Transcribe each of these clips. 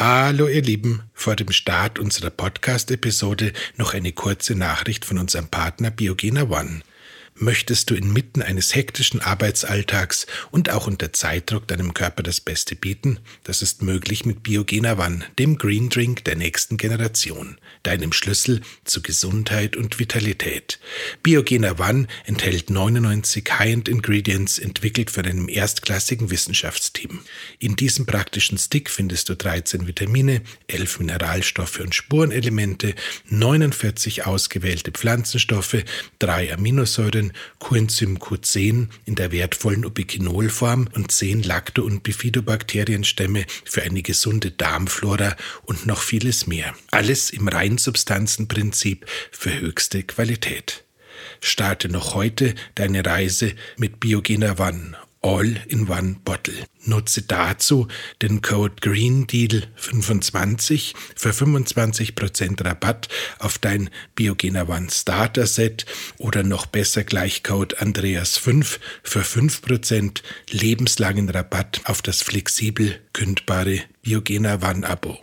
Hallo ihr Lieben, vor dem Start unserer Podcast-Episode noch eine kurze Nachricht von unserem Partner Biogena One. Möchtest du inmitten eines hektischen Arbeitsalltags und auch unter Zeitdruck deinem Körper das Beste bieten? Das ist möglich mit Biogena One, dem Green Drink der nächsten Generation, deinem Schlüssel zu Gesundheit und Vitalität. Biogena One enthält 99 High-End Ingredients, entwickelt von einem erstklassigen Wissenschaftsteam. In diesem praktischen Stick findest du 13 Vitamine, 11 Mineralstoffe und Spurenelemente, 49 ausgewählte Pflanzenstoffe, drei Aminosäuren, Coenzym Q10 in der wertvollen Ubiquinolform und 10 Lacto- und Bifidobakterienstämme für eine gesunde Darmflora und noch vieles mehr. Alles im Reinsubstanzenprinzip für höchste Qualität. Starte noch heute deine Reise mit Biogena One All in One Bottle. Nutze dazu den Code Green Deal 25 für 25% Rabatt auf dein Biogena One Starter Set oder noch besser gleich Code Andreas 5 für 5% lebenslangen Rabatt auf das flexibel kündbare Biogena One Abo.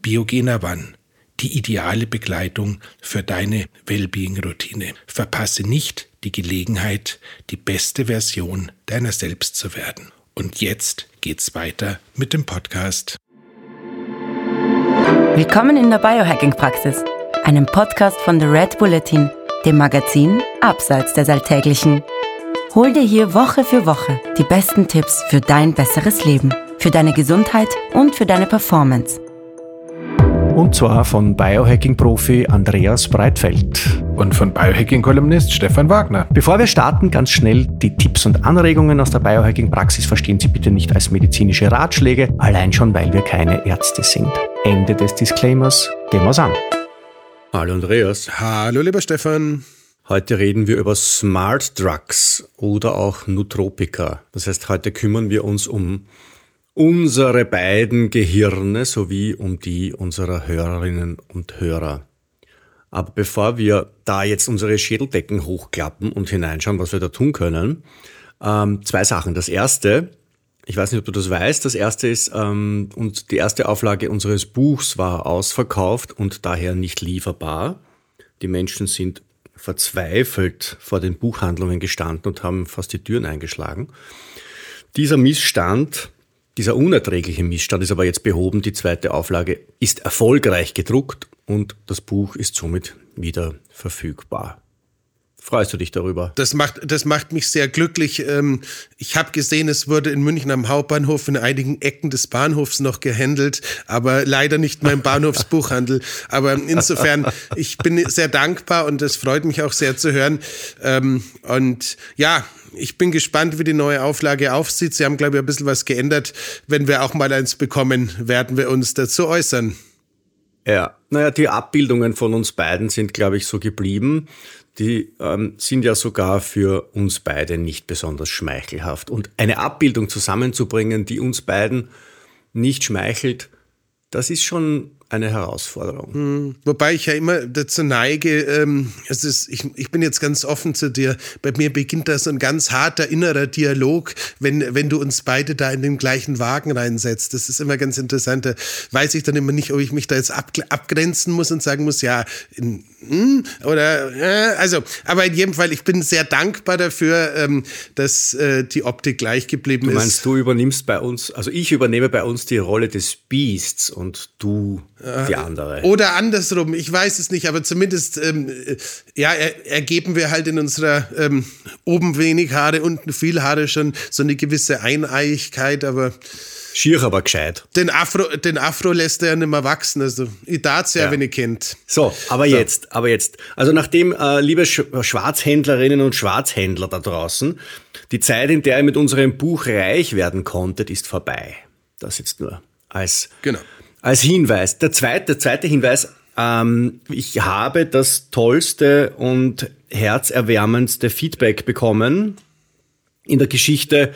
Biogena One die ideale Begleitung für deine Wellbeing-Routine. Verpasse nicht die Gelegenheit, die beste Version deiner selbst zu werden. Und jetzt geht's weiter mit dem Podcast. Willkommen in der Biohacking-Praxis, einem Podcast von The Red Bulletin, dem Magazin Abseits des Alltäglichen. Hol dir hier Woche für Woche die besten Tipps für dein besseres Leben, für deine Gesundheit und für deine Performance und zwar von Biohacking-Profi Andreas Breitfeld. Und von Biohacking-Kolumnist Stefan Wagner. Bevor wir starten, ganz schnell die Tipps und Anregungen aus der Biohacking-Praxis verstehen Sie bitte nicht als medizinische Ratschläge, allein schon, weil wir keine Ärzte sind. Ende des Disclaimers. Gehen wir's an. Hallo Andreas. Hallo lieber Stefan. Heute reden wir über Smart Drugs oder auch Nutropika. Das heißt, heute kümmern wir uns um unsere beiden Gehirne sowie um die unserer Hörerinnen und Hörer. Aber bevor wir da jetzt unsere Schädeldecken hochklappen und hineinschauen, was wir da tun können, ähm, zwei Sachen. Das erste, ich weiß nicht, ob du das weißt, das erste ist, ähm, und die erste Auflage unseres Buchs war ausverkauft und daher nicht lieferbar. Die Menschen sind verzweifelt vor den Buchhandlungen gestanden und haben fast die Türen eingeschlagen. Dieser Missstand dieser unerträgliche Missstand ist aber jetzt behoben. Die zweite Auflage ist erfolgreich gedruckt und das Buch ist somit wieder verfügbar. Freust du dich darüber? Das macht, das macht mich sehr glücklich. Ähm, ich habe gesehen, es wurde in München am Hauptbahnhof in einigen Ecken des Bahnhofs noch gehandelt, aber leider nicht mein Bahnhofsbuchhandel. Aber insofern, ich bin sehr dankbar und es freut mich auch sehr zu hören. Ähm, und ja, ich bin gespannt, wie die neue Auflage aufsieht. Sie haben, glaube ich, ein bisschen was geändert. Wenn wir auch mal eins bekommen, werden wir uns dazu äußern. Ja, naja, die Abbildungen von uns beiden sind, glaube ich, so geblieben. Die ähm, sind ja sogar für uns beide nicht besonders schmeichelhaft. Und eine Abbildung zusammenzubringen, die uns beiden nicht schmeichelt, das ist schon eine Herausforderung. Hm, wobei ich ja immer dazu neige, ähm, es ist, ich, ich bin jetzt ganz offen zu dir, bei mir beginnt da so ein ganz harter innerer Dialog, wenn, wenn du uns beide da in den gleichen Wagen reinsetzt. Das ist immer ganz interessant. Da weiß ich dann immer nicht, ob ich mich da jetzt ab, abgrenzen muss und sagen muss, ja, in, hm, oder, äh, also, aber in jedem Fall, ich bin sehr dankbar dafür, ähm, dass äh, die Optik gleich geblieben ist. Du meinst, du übernimmst bei uns, also ich übernehme bei uns die Rolle des Beasts und du die andere. Oder andersrum, ich weiß es nicht, aber zumindest ähm, äh, ja, er, ergeben wir halt in unserer ähm, oben wenig Haare, unten viel Haare schon so eine gewisse Eineigigkeit, aber Schier aber gescheit. Den Afro, den Afro lässt er ja nicht mehr wachsen. Also, ich darf's ja, ja, wenn ihr kennt. So, aber so. jetzt, aber jetzt. Also, nachdem, äh, liebe Schwarzhändlerinnen und Schwarzhändler da draußen, die Zeit, in der ihr mit unserem Buch reich werden konntet, ist vorbei. Das jetzt nur als genau als Hinweis. Der zweite, der zweite Hinweis, ähm, ich habe das tollste und herzerwärmendste Feedback bekommen in der Geschichte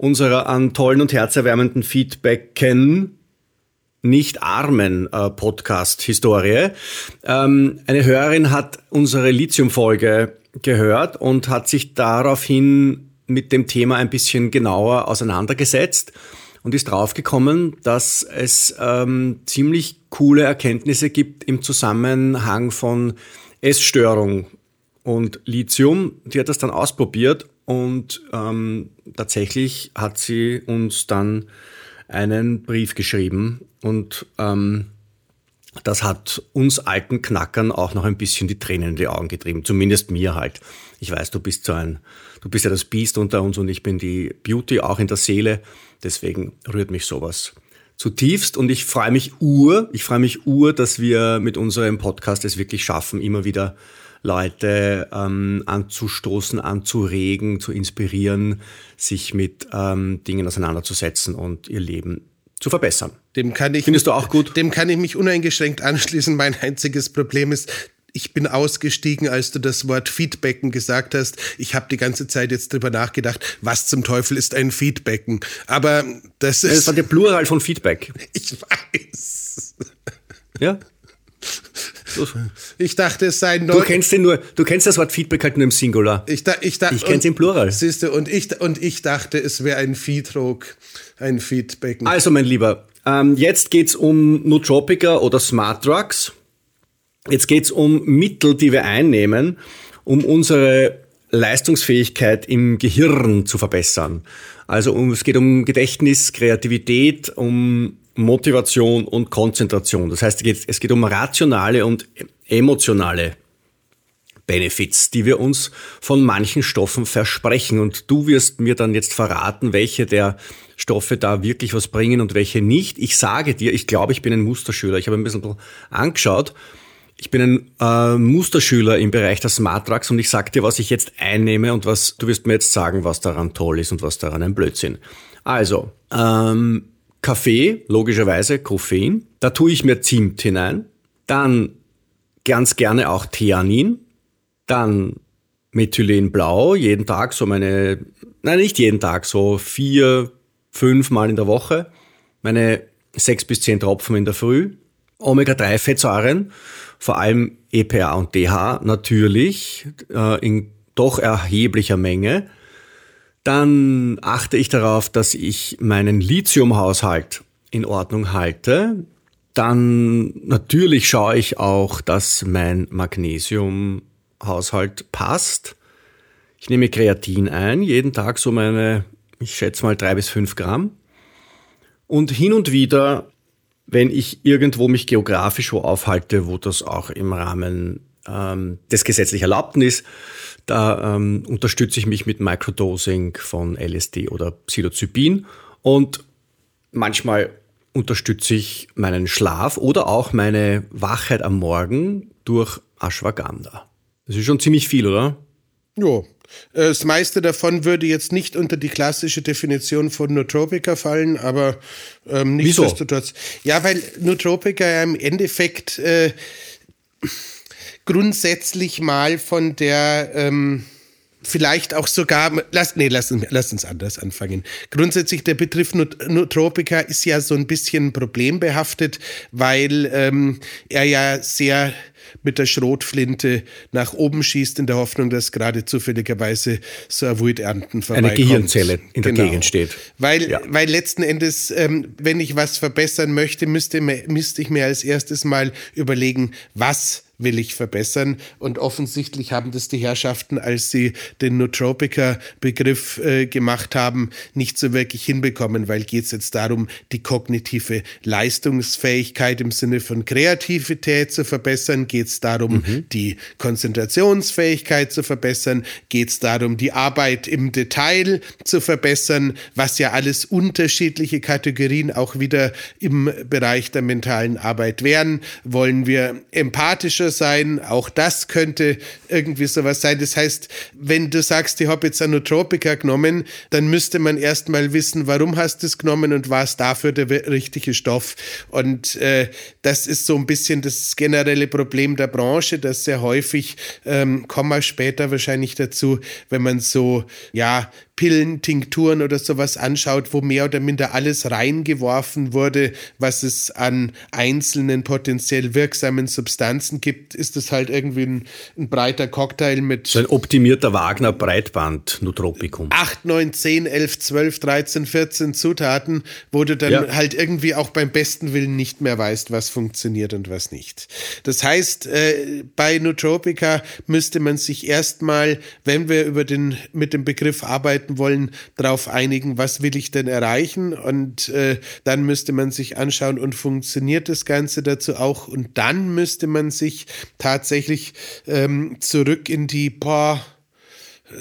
unserer an tollen und herzerwärmenden Feedbacken nicht armen äh, Podcast-Historie. Ähm, eine Hörerin hat unsere Lithium-Folge gehört und hat sich daraufhin mit dem Thema ein bisschen genauer auseinandergesetzt und ist draufgekommen, dass es ähm, ziemlich coole Erkenntnisse gibt im Zusammenhang von Essstörung und Lithium. Die hat das dann ausprobiert und ähm, tatsächlich hat sie uns dann einen Brief geschrieben und ähm, das hat uns alten Knackern auch noch ein bisschen die Tränen in die Augen getrieben. Zumindest mir halt. Ich weiß, du bist so ein, du bist ja das Biest unter uns und ich bin die Beauty auch in der Seele. Deswegen rührt mich sowas zutiefst und ich freue mich ur, ich freue mich ur, dass wir mit unserem Podcast es wirklich schaffen, immer wieder Leute ähm, anzustoßen, anzuregen, zu inspirieren, sich mit ähm, Dingen auseinanderzusetzen und ihr Leben zu verbessern. Dem kann ich, Findest du auch gut? Dem kann ich mich uneingeschränkt anschließen. Mein einziges Problem ist, ich bin ausgestiegen, als du das Wort Feedbacken gesagt hast. Ich habe die ganze Zeit jetzt drüber nachgedacht, was zum Teufel ist ein Feedbacken? Aber das ist. Das war der Plural von Feedback. Ich weiß. Ja. Ich dachte, es sei neu. Du kennst den nur, du kennst das Wort Feedback halt nur im Singular. Ich, da, ich, da, ich kenn's im Plural. Siehst du, und ich, und ich dachte, es wäre ein Feedrock, ein Feedbacken. Also, mein Lieber, ähm, jetzt geht's um Nootropica oder Smart Drugs. Jetzt geht's um Mittel, die wir einnehmen, um unsere Leistungsfähigkeit im Gehirn zu verbessern. Also um, es geht um Gedächtnis, Kreativität, um Motivation und Konzentration. Das heißt, es geht um rationale und emotionale Benefits, die wir uns von manchen Stoffen versprechen. Und du wirst mir dann jetzt verraten, welche der Stoffe da wirklich was bringen und welche nicht. Ich sage dir, ich glaube, ich bin ein Musterschüler. Ich habe ein bisschen angeschaut. Ich bin ein äh, Musterschüler im Bereich der Smart und ich sage dir, was ich jetzt einnehme und was du wirst mir jetzt sagen, was daran toll ist und was daran ein Blödsinn. Also, ähm, Kaffee, logischerweise Koffein. Da tue ich mir Zimt hinein. Dann ganz gerne auch Theanin. Dann Methylenblau, jeden Tag so meine, nein, nicht jeden Tag, so vier, fünf Mal in der Woche. Meine sechs bis zehn Tropfen in der Früh. Omega-3-Fettsäuren, vor allem EPA und DH natürlich, äh, in doch erheblicher Menge. Dann achte ich darauf, dass ich meinen Lithiumhaushalt in Ordnung halte. Dann natürlich schaue ich auch, dass mein Magnesiumhaushalt passt. Ich nehme Kreatin ein, jeden Tag so meine, ich schätze mal drei bis fünf Gramm. Und hin und wieder, wenn ich irgendwo mich geografisch wo aufhalte, wo das auch im Rahmen ähm, des gesetzlich Erlaubten ist, da ähm, unterstütze ich mich mit Microdosing von LSD oder Psilocybin und manchmal unterstütze ich meinen Schlaf oder auch meine Wachheit am Morgen durch Ashwagandha. Das ist schon ziemlich viel, oder? Ja. Äh, das meiste davon würde jetzt nicht unter die klassische Definition von Nootropica fallen, aber ähm, nichtsdestotrotz. Ja, weil Nootropica ja im Endeffekt äh, grundsätzlich mal von der ähm, vielleicht auch sogar, lass, nee, lass, lass uns anders anfangen. Grundsätzlich der Begriff Nootropica ist ja so ein bisschen problembehaftet, weil ähm, er ja sehr mit der Schrotflinte nach oben schießt, in der Hoffnung, dass gerade zufälligerweise so ein Wildernten vorbeikommt. Eine Gehirnzelle in der genau. Gegend steht. Weil, ja. weil letzten Endes, ähm, wenn ich was verbessern möchte, müsste, müsste ich mir als erstes mal überlegen, was will ich verbessern. Und offensichtlich haben das die Herrschaften, als sie den Nootropica-Begriff äh, gemacht haben, nicht so wirklich hinbekommen, weil geht es jetzt darum, die kognitive Leistungsfähigkeit im Sinne von Kreativität zu verbessern, geht es darum, mhm. die Konzentrationsfähigkeit zu verbessern, geht es darum, die Arbeit im Detail zu verbessern, was ja alles unterschiedliche Kategorien auch wieder im Bereich der mentalen Arbeit wären. Wollen wir empathischer sein. Auch das könnte irgendwie sowas sein. Das heißt, wenn du sagst, ich habe jetzt Anotropika genommen, dann müsste man erstmal wissen, warum hast du es genommen und war es dafür der richtige Stoff. Und äh, das ist so ein bisschen das generelle Problem der Branche, dass sehr häufig, ähm, kommen wir später wahrscheinlich dazu, wenn man so, ja, Pillen, Tinkturen oder sowas anschaut, wo mehr oder minder alles reingeworfen wurde, was es an einzelnen potenziell wirksamen Substanzen gibt, ist es halt irgendwie ein, ein breiter Cocktail mit. So ein optimierter Wagner Breitband Nootropikum. 8, 9, 10, 11, 12, 13, 14 Zutaten, wo du dann ja. halt irgendwie auch beim besten Willen nicht mehr weißt, was funktioniert und was nicht. Das heißt, äh, bei Nootropica müsste man sich erstmal, wenn wir über den, mit dem Begriff arbeiten wollen, darauf einigen, was will ich denn erreichen? Und äh, dann müsste man sich anschauen und funktioniert das Ganze dazu auch? Und dann müsste man sich tatsächlich ähm, zurück in die, boah,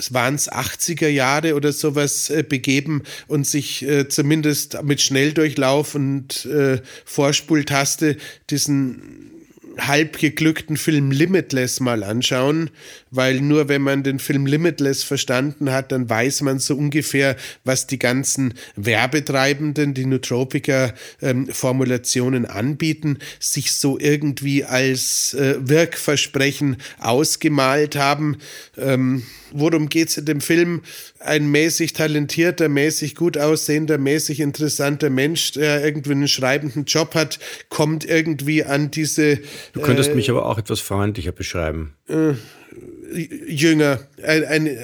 waren es 80er Jahre oder sowas äh, begeben und sich äh, zumindest mit Schnelldurchlauf und äh, Vorspultaste diesen halb geglückten Film Limitless mal anschauen, weil nur wenn man den Film Limitless verstanden hat, dann weiß man so ungefähr, was die ganzen Werbetreibenden, die Nootropica-Formulationen ähm, anbieten, sich so irgendwie als äh, Wirkversprechen ausgemalt haben. Ähm, worum geht es in dem Film? Ein mäßig talentierter, mäßig gut aussehender, mäßig interessanter Mensch, der irgendwie einen schreibenden Job hat, kommt irgendwie an diese. Du könntest äh, mich aber auch etwas freundlicher beschreiben. Äh, jünger. Ein, ein,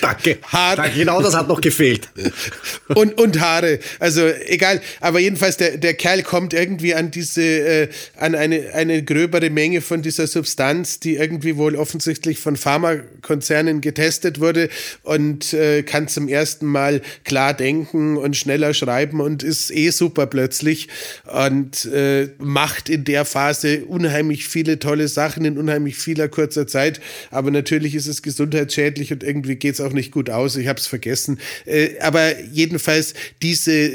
Danke. Haar. Danke. Genau das hat noch gefehlt. und, und Haare. Also egal. Aber jedenfalls, der, der Kerl kommt irgendwie an diese, äh, an eine, eine gröbere Menge von dieser Substanz, die irgendwie wohl offensichtlich von Pharmakonzernen getestet wurde und äh, kann zum ersten Mal klar denken und schneller schreiben und ist eh super plötzlich und äh, macht in der Phase unheimlich viele tolle Sachen in unheimlich vieler kurzer Zeit Zeit. Aber natürlich ist es gesundheitsschädlich und irgendwie geht es auch nicht gut aus. Ich habe es vergessen. Äh, aber jedenfalls diese,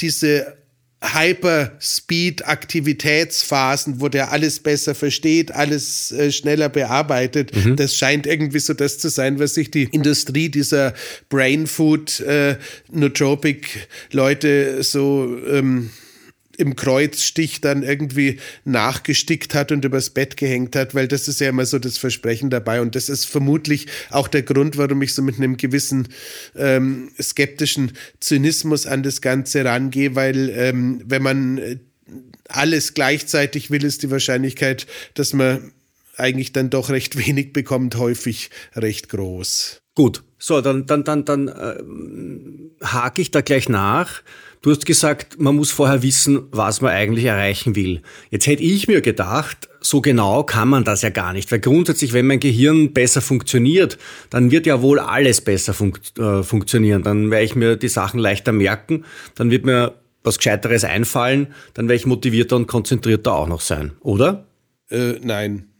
diese Hyper-Speed-Aktivitätsphasen, wo der alles besser versteht, alles äh, schneller bearbeitet. Mhm. Das scheint irgendwie so das zu sein, was sich die Industrie dieser Brain Food äh, Nootropic Leute so ähm, im Kreuzstich dann irgendwie nachgestickt hat und übers Bett gehängt hat, weil das ist ja immer so das Versprechen dabei. Und das ist vermutlich auch der Grund, warum ich so mit einem gewissen ähm, skeptischen Zynismus an das Ganze rangehe, weil ähm, wenn man äh, alles gleichzeitig will, ist die Wahrscheinlichkeit, dass man eigentlich dann doch recht wenig bekommt, häufig recht groß. Gut, so, dann, dann, dann, dann äh, hake ich da gleich nach. Du hast gesagt, man muss vorher wissen, was man eigentlich erreichen will. Jetzt hätte ich mir gedacht, so genau kann man das ja gar nicht, weil grundsätzlich, wenn mein Gehirn besser funktioniert, dann wird ja wohl alles besser fun äh, funktionieren. Dann werde ich mir die Sachen leichter merken, dann wird mir was Gescheiteres einfallen, dann werde ich motivierter und konzentrierter auch noch sein, oder? Äh, nein.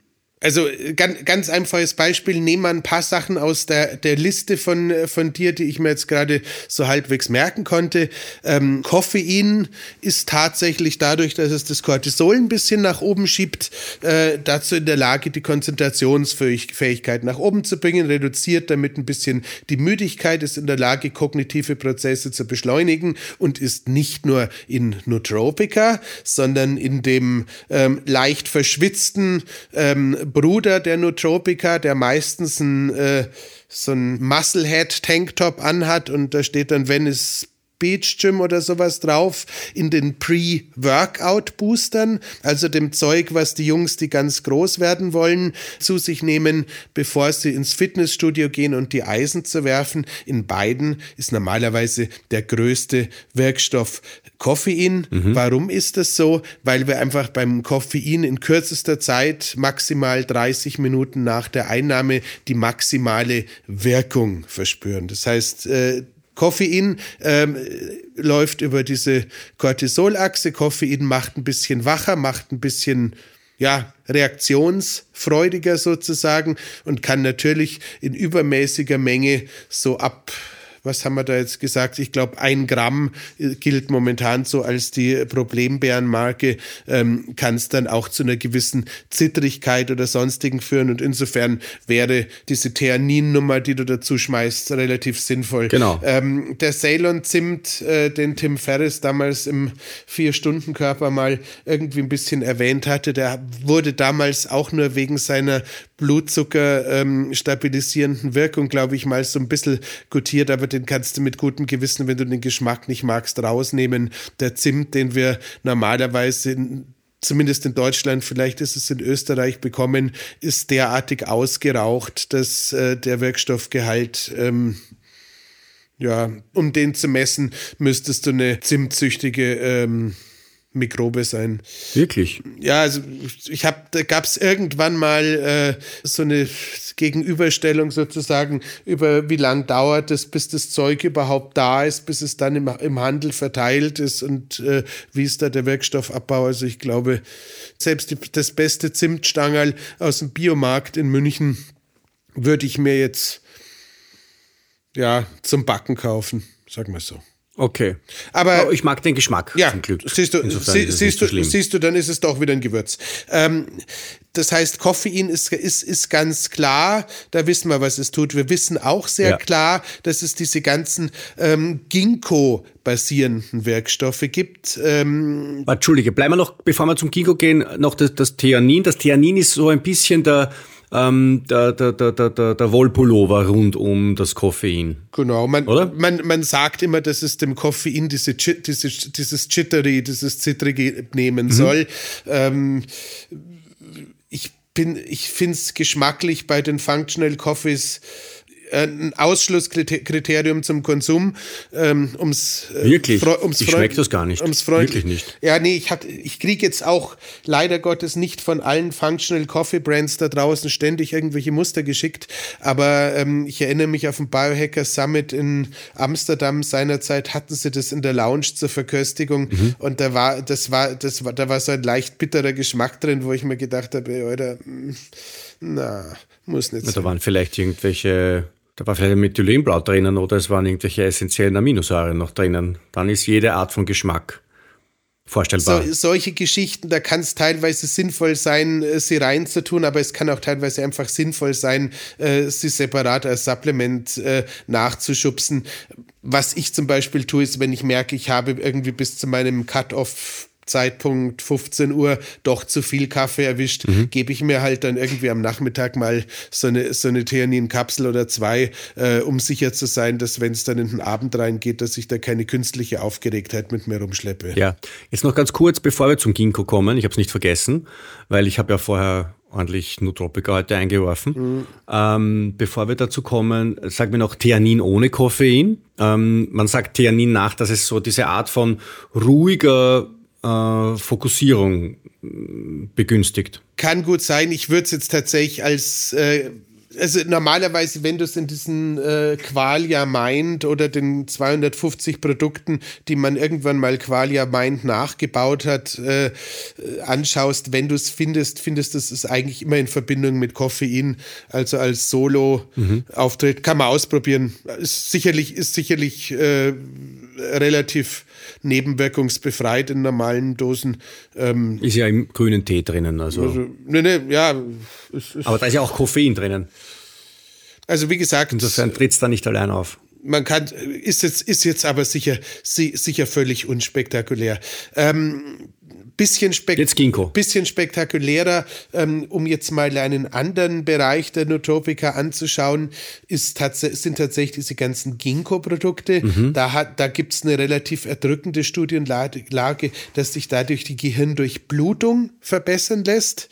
Also ganz, ganz einfaches Beispiel, nehmen wir ein paar Sachen aus der, der Liste von, von dir, die ich mir jetzt gerade so halbwegs merken konnte. Ähm, Koffein ist tatsächlich dadurch, dass es das Cortisol ein bisschen nach oben schiebt, äh, dazu in der Lage, die Konzentrationsfähigkeit nach oben zu bringen, reduziert damit ein bisschen die Müdigkeit, ist in der Lage, kognitive Prozesse zu beschleunigen und ist nicht nur in Nootropica, sondern in dem ähm, leicht verschwitzten ähm, Bruder der Nootropica, der meistens ein, äh, so ein Musclehead-Tanktop anhat und da steht dann Venice Beach Gym oder sowas drauf in den Pre-Workout-Boostern, also dem Zeug, was die Jungs, die ganz groß werden wollen, zu sich nehmen, bevor sie ins Fitnessstudio gehen und die Eisen zu werfen. In beiden ist normalerweise der größte Wirkstoff Koffein. Mhm. Warum ist das so? Weil wir einfach beim Koffein in kürzester Zeit, maximal 30 Minuten nach der Einnahme, die maximale Wirkung verspüren. Das heißt, äh, Koffein ähm, läuft über diese Cortisolachse. Koffein macht ein bisschen wacher, macht ein bisschen ja, reaktionsfreudiger sozusagen und kann natürlich in übermäßiger Menge so ab was haben wir da jetzt gesagt? Ich glaube, ein Gramm äh, gilt momentan so als die Problembärenmarke, ähm, kann es dann auch zu einer gewissen Zittrigkeit oder sonstigen führen. Und insofern wäre diese Theanin-Nummer, die du dazu schmeißt, relativ sinnvoll. Genau. Ähm, der Ceylon-Zimt, äh, den Tim Ferriss damals im Vier-Stunden-Körper mal irgendwie ein bisschen erwähnt hatte, der wurde damals auch nur wegen seiner Blutzucker ähm, stabilisierenden Wirkung, glaube ich, mal so ein bisschen gutiert, aber den kannst du mit gutem Gewissen, wenn du den Geschmack nicht magst, rausnehmen. Der Zimt, den wir normalerweise in zumindest in Deutschland, vielleicht ist es in Österreich bekommen, ist derartig ausgeraucht, dass äh, der Wirkstoffgehalt ähm, ja, um den zu messen, müsstest du eine zimtzüchtige ähm, Mikrobe sein. Wirklich? Ja, also ich habe, da gab es irgendwann mal äh, so eine Gegenüberstellung sozusagen über wie lang dauert es, bis das Zeug überhaupt da ist, bis es dann im, im Handel verteilt ist und äh, wie ist da der Wirkstoffabbau. Also ich glaube, selbst die, das beste Zimtstangerl aus dem Biomarkt in München würde ich mir jetzt ja zum Backen kaufen, sagen wir so. Okay. Aber oh, ich mag den Geschmack. Ja, zum Glück. Siehst du, sie, siehst, du, so siehst du, dann ist es doch wieder ein Gewürz. Ähm, das heißt, Koffein ist, ist, ist ganz klar, da wissen wir, was es tut. Wir wissen auch sehr ja. klar, dass es diese ganzen ähm, Ginkgo-basierenden Wirkstoffe gibt. Ähm Entschuldige, bleiben wir noch, bevor wir zum Ginkgo gehen, noch das, das Theanin. Das Theanin ist so ein bisschen der ähm, der, der, der, der, der Wollpullover rund um das Koffein. Genau, man, Oder? Man, man sagt immer, dass es dem Koffein diese, diese, dieses Chittery, dieses Zittrige nehmen mhm. soll. Ähm, ich bin, ich finde es geschmacklich bei den Functional Coffees ein Ausschlusskriterium zum Konsum. Ähm, ums, äh, Wirklich? Ums ich schmeckt das gar nicht. Ums Freund Wirklich nicht. Ja, nee, ich, ich kriege jetzt auch leider Gottes nicht von allen Functional Coffee Brands da draußen ständig irgendwelche Muster geschickt, aber ähm, ich erinnere mich auf dem Biohacker Summit in Amsterdam seinerzeit hatten sie das in der Lounge zur Verköstigung mhm. und da war, das war, das war, da war so ein leicht bitterer Geschmack drin, wo ich mir gedacht habe, Alter, hm, na, muss nicht sein. Da waren vielleicht irgendwelche da war vielleicht ein Methylenblatt drinnen oder es waren irgendwelche essentiellen Aminosäuren noch drinnen. Dann ist jede Art von Geschmack vorstellbar. So, solche Geschichten, da kann es teilweise sinnvoll sein, äh, sie reinzutun, aber es kann auch teilweise einfach sinnvoll sein, äh, sie separat als Supplement äh, nachzuschubsen. Was ich zum Beispiel tue, ist, wenn ich merke, ich habe irgendwie bis zu meinem Cut-off Zeitpunkt 15 Uhr doch zu viel Kaffee erwischt, mhm. gebe ich mir halt dann irgendwie am Nachmittag mal so eine, so eine Theanin-Kapsel oder zwei, äh, um sicher zu sein, dass wenn es dann in den Abend reingeht, dass ich da keine künstliche Aufgeregtheit mit mir rumschleppe. Ja, jetzt noch ganz kurz, bevor wir zum Ginkgo kommen, ich habe es nicht vergessen, weil ich habe ja vorher ordentlich Nootropica heute eingeworfen. Mhm. Ähm, bevor wir dazu kommen, sag mir noch Theanin ohne Koffein. Ähm, man sagt Theanin nach, dass es so diese Art von ruhiger äh, Fokussierung äh, begünstigt. Kann gut sein. Ich würde es jetzt tatsächlich als äh, also normalerweise, wenn du es in diesen äh, Qualia Mind oder den 250 Produkten, die man irgendwann mal Qualia Mind nachgebaut hat, äh, anschaust, wenn du es findest, findest du es eigentlich immer in Verbindung mit Koffein, also als Solo-Auftritt. Mhm. Kann man ausprobieren. Ist sicherlich, ist sicherlich äh, relativ nebenwirkungsbefreit in normalen Dosen. Ähm, ist ja im grünen Tee drinnen. Also. also ne, ne, ja. Es, es Aber da ist ja auch Koffein drinnen. Also wie gesagt. Insofern tritt es da nicht allein auf. Man kann, ist jetzt, ist jetzt aber sicher, sicher völlig unspektakulär. Ähm, bisschen, spek bisschen spektakulärer, ähm, um jetzt mal einen anderen Bereich der Nootropica anzuschauen, ist tats sind tatsächlich diese ganzen Ginkgo-Produkte. Mhm. Da, da gibt es eine relativ erdrückende Studienlage, dass sich dadurch die Gehirndurchblutung verbessern lässt.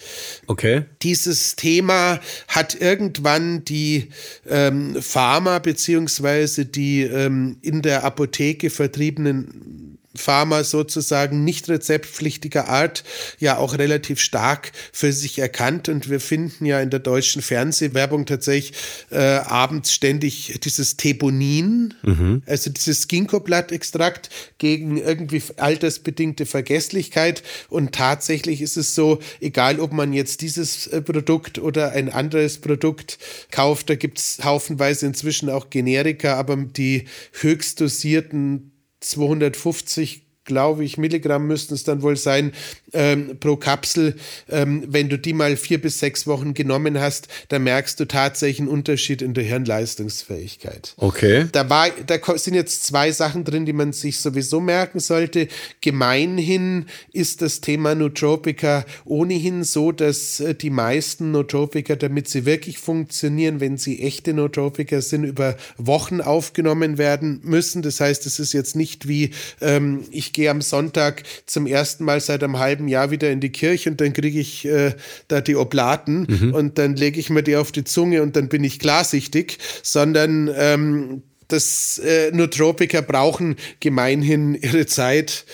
Okay. Dieses Thema hat irgendwann die ähm, Pharma beziehungsweise die ähm, in der Apotheke vertriebenen Pharma sozusagen nicht rezeptpflichtiger Art ja auch relativ stark für sich erkannt und wir finden ja in der deutschen Fernsehwerbung tatsächlich äh, abends ständig dieses Thebonin, mhm. also dieses Ginkgo-Blattextrakt gegen irgendwie altersbedingte Vergesslichkeit und tatsächlich ist es so, egal ob man jetzt dieses äh, Produkt oder ein anderes Produkt kauft, da gibt es haufenweise inzwischen auch Generika, aber die höchst dosierten 250 glaube ich, Milligramm müssten es dann wohl sein, ähm, pro Kapsel. Ähm, wenn du die mal vier bis sechs Wochen genommen hast, dann merkst du tatsächlich einen Unterschied in der Hirnleistungsfähigkeit. Okay. Da, war, da sind jetzt zwei Sachen drin, die man sich sowieso merken sollte. Gemeinhin ist das Thema Nootropika ohnehin so, dass äh, die meisten Nootropika, damit sie wirklich funktionieren, wenn sie echte Nootropika sind, über Wochen aufgenommen werden müssen. Das heißt, es ist jetzt nicht wie ähm, ich gehe gehe am Sonntag zum ersten Mal seit einem halben Jahr wieder in die Kirche und dann kriege ich äh, da die Oblaten mhm. und dann lege ich mir die auf die Zunge und dann bin ich klarsichtig, sondern ähm, das äh, Nootropiker brauchen gemeinhin ihre Zeit.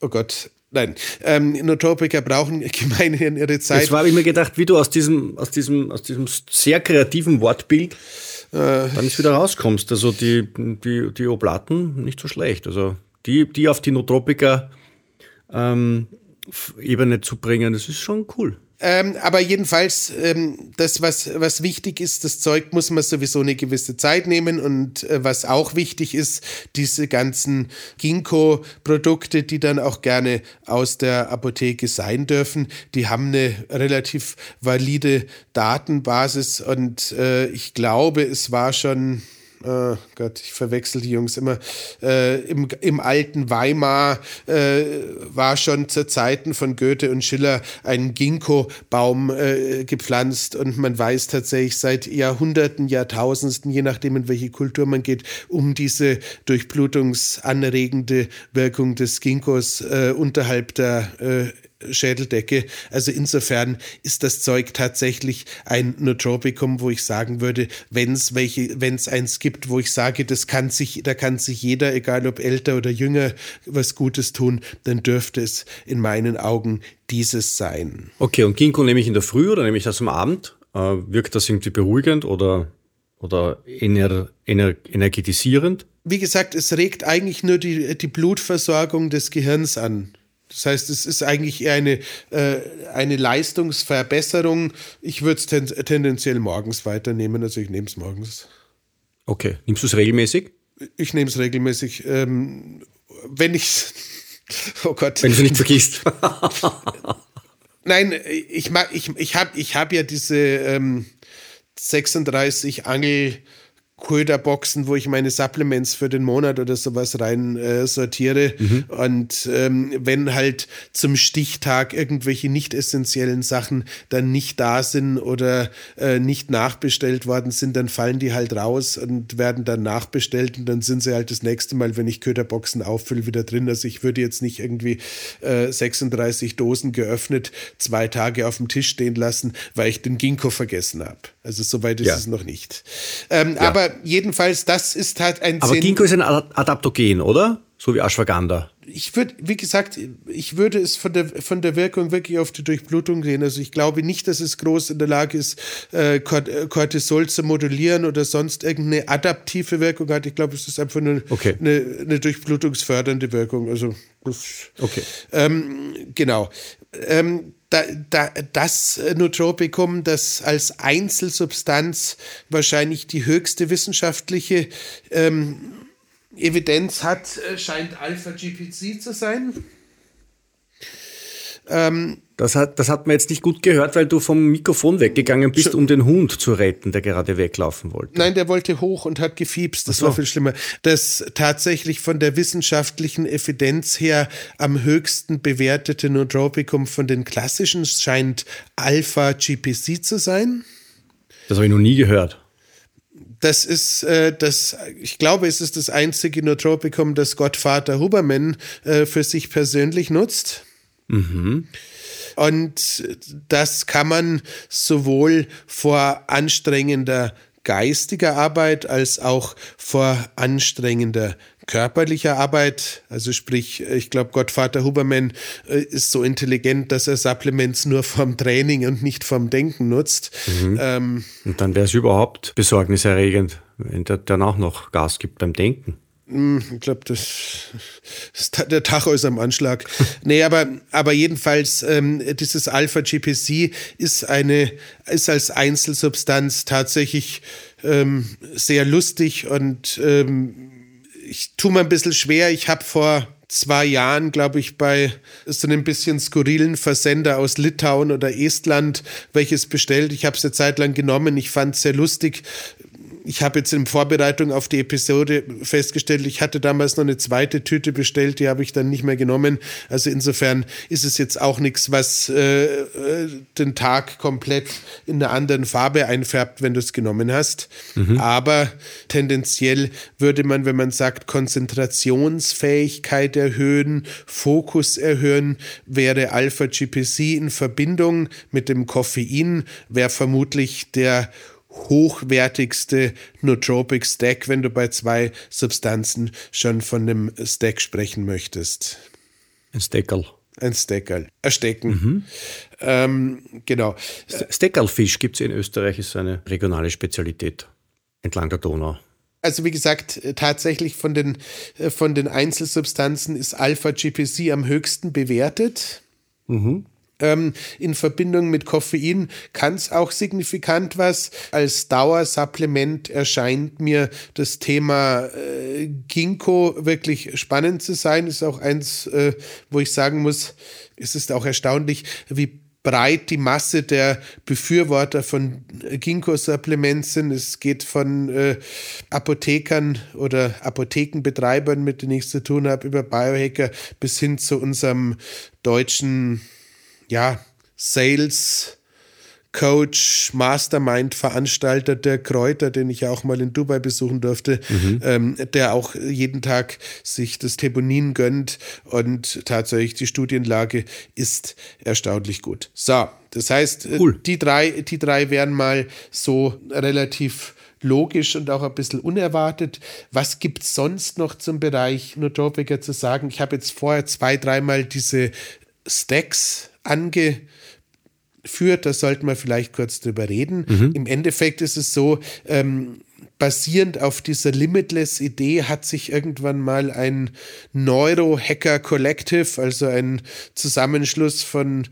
Oh Gott, Nein, ähm, Nootropiker brauchen gemeinhin ihre Zeit. Jetzt habe ich mir gedacht, wie du aus diesem, aus diesem, aus diesem sehr kreativen Wortbild äh, dann jetzt wieder rauskommst. Also die, die, die Oblaten nicht so schlecht. Also die, die auf die Nootropika ähm, Ebene zu bringen, das ist schon cool. Ähm, aber jedenfalls, ähm, das, was, was wichtig ist, das Zeug muss man sowieso eine gewisse Zeit nehmen. Und äh, was auch wichtig ist, diese ganzen Ginkgo-Produkte, die dann auch gerne aus der Apotheke sein dürfen, die haben eine relativ valide Datenbasis. Und äh, ich glaube, es war schon oh Gott, ich verwechsel die Jungs immer, äh, im, im alten Weimar äh, war schon zu Zeiten von Goethe und Schiller ein Ginkgo-Baum äh, gepflanzt. Und man weiß tatsächlich seit Jahrhunderten, Jahrtausenden, je nachdem in welche Kultur man geht, um diese durchblutungsanregende Wirkung des Ginkgos äh, unterhalb der äh, Schädeldecke. Also insofern ist das Zeug tatsächlich ein Nootropikum, wo ich sagen würde, wenn es welche, wenn es eins gibt, wo ich sage, das kann sich, da kann sich jeder, egal ob älter oder jünger, was Gutes tun, dann dürfte es in meinen Augen dieses sein. Okay, und Ginkgo nehme ich in der Früh oder nehme ich das am Abend? Äh, wirkt das irgendwie beruhigend oder, oder ener, ener, energetisierend? Wie gesagt, es regt eigentlich nur die, die Blutversorgung des Gehirns an. Das heißt, es ist eigentlich eher eine, äh, eine Leistungsverbesserung. Ich würde es ten tendenziell morgens weiternehmen, also ich nehme es morgens. Okay. Nimmst du es regelmäßig? Ich nehme es regelmäßig. Ähm, wenn ich Oh Gott. Wenn du es nicht vergisst. Nein, ich, ich, ich habe ich hab ja diese ähm, 36 Angel- Köderboxen, wo ich meine Supplements für den Monat oder sowas rein äh, sortiere. Mhm. Und ähm, wenn halt zum Stichtag irgendwelche nicht essentiellen Sachen dann nicht da sind oder äh, nicht nachbestellt worden sind, dann fallen die halt raus und werden dann nachbestellt und dann sind sie halt das nächste Mal, wenn ich Köderboxen auffülle, wieder drin. Also ich würde jetzt nicht irgendwie äh, 36 Dosen geöffnet zwei Tage auf dem Tisch stehen lassen, weil ich den Ginkgo vergessen habe. Also soweit ist ja. es noch nicht. Ähm, ja. Aber jedenfalls, das ist halt ein. Aber Ginkgo ist ein Adaptogen, oder? So wie Ashwagandha. Ich würde, wie gesagt, ich würde es von der, von der Wirkung wirklich auf die Durchblutung sehen. Also ich glaube nicht, dass es groß in der Lage ist, äh, Cortisol zu modulieren oder sonst irgendeine adaptive Wirkung hat. Ich glaube, es ist einfach eine, okay. eine, eine durchblutungsfördernde Wirkung. Also okay. Ähm, genau. Ähm, da, da, das Nootropikum, das als Einzelsubstanz wahrscheinlich die höchste wissenschaftliche ähm, Evidenz hat, äh, scheint Alpha-GPC zu sein. Ähm, das, hat, das hat man jetzt nicht gut gehört, weil du vom Mikrofon weggegangen bist, um den Hund zu retten, der gerade weglaufen wollte. Nein, der wollte hoch und hat gefiebst. Das so. war viel schlimmer. Das tatsächlich von der wissenschaftlichen Evidenz her am höchsten bewertete Nootropikum von den klassischen scheint Alpha-GPC zu sein. Das habe ich noch nie gehört. Das ist äh, das, ich glaube, es ist das einzige Nootropikum, das Gottvater Huberman äh, für sich persönlich nutzt. Mhm. Und das kann man sowohl vor anstrengender geistiger Arbeit als auch vor anstrengender körperlicher Arbeit. Also sprich, ich glaube, Gottvater Huberman äh, ist so intelligent, dass er Supplements nur vom Training und nicht vom Denken nutzt. Mhm. Ähm, und dann wäre es überhaupt besorgniserregend, wenn der danach noch Gas gibt beim Denken. Hm, ich glaube, das ist der Tacho ist am Anschlag. nee, aber, aber jedenfalls, ähm, dieses Alpha-GPC ist eine, ist als Einzelsubstanz tatsächlich ähm, sehr lustig und ähm, ich tue mir ein bisschen schwer. Ich habe vor zwei Jahren, glaube ich, bei so einem bisschen skurrilen Versender aus Litauen oder Estland welches bestellt. Ich habe es eine Zeit lang genommen. Ich fand es sehr lustig ich habe jetzt in Vorbereitung auf die Episode festgestellt, ich hatte damals noch eine zweite Tüte bestellt, die habe ich dann nicht mehr genommen. Also insofern ist es jetzt auch nichts, was äh, äh den Tag komplett in einer anderen Farbe einfärbt, wenn du es genommen hast. Mhm. Aber tendenziell würde man, wenn man sagt, Konzentrationsfähigkeit erhöhen, Fokus erhöhen, wäre Alpha-GPC in Verbindung mit dem Koffein, wäre vermutlich der hochwertigste Nootropic Stack, wenn du bei zwei Substanzen schon von einem Stack sprechen möchtest. Ein Steckerl. Ein Steckerl. Ein Stecken. Mhm. Ähm, genau. Steckerlfisch gibt es in Österreich, ist eine regionale Spezialität entlang der Donau. Also wie gesagt, tatsächlich von den, äh, von den Einzelsubstanzen ist Alpha-GPC am höchsten bewertet. Mhm. Ähm, in Verbindung mit Koffein kann es auch signifikant was. Als Dauersupplement erscheint mir das Thema äh, Ginkgo wirklich spannend zu sein. Ist auch eins, äh, wo ich sagen muss, es ist auch erstaunlich, wie breit die Masse der Befürworter von Ginkgo-Supplements sind. Es geht von äh, Apothekern oder Apothekenbetreibern, mit denen ich zu tun habe, über Biohacker bis hin zu unserem deutschen ja, Sales Coach, Mastermind, Veranstalter der Kräuter, den ich ja auch mal in Dubai besuchen durfte, mhm. ähm, der auch jeden Tag sich das Theponin gönnt und tatsächlich die Studienlage ist erstaunlich gut. So, das heißt, äh, cool. die drei, die drei wären mal so relativ logisch und auch ein bisschen unerwartet. Was gibt es sonst noch zum Bereich Nootropica zu sagen? Ich habe jetzt vorher zwei, dreimal diese Stacks angeführt, da sollten wir vielleicht kurz drüber reden. Mhm. Im Endeffekt ist es so, ähm, basierend auf dieser Limitless-Idee hat sich irgendwann mal ein Neurohacker Collective, also ein Zusammenschluss von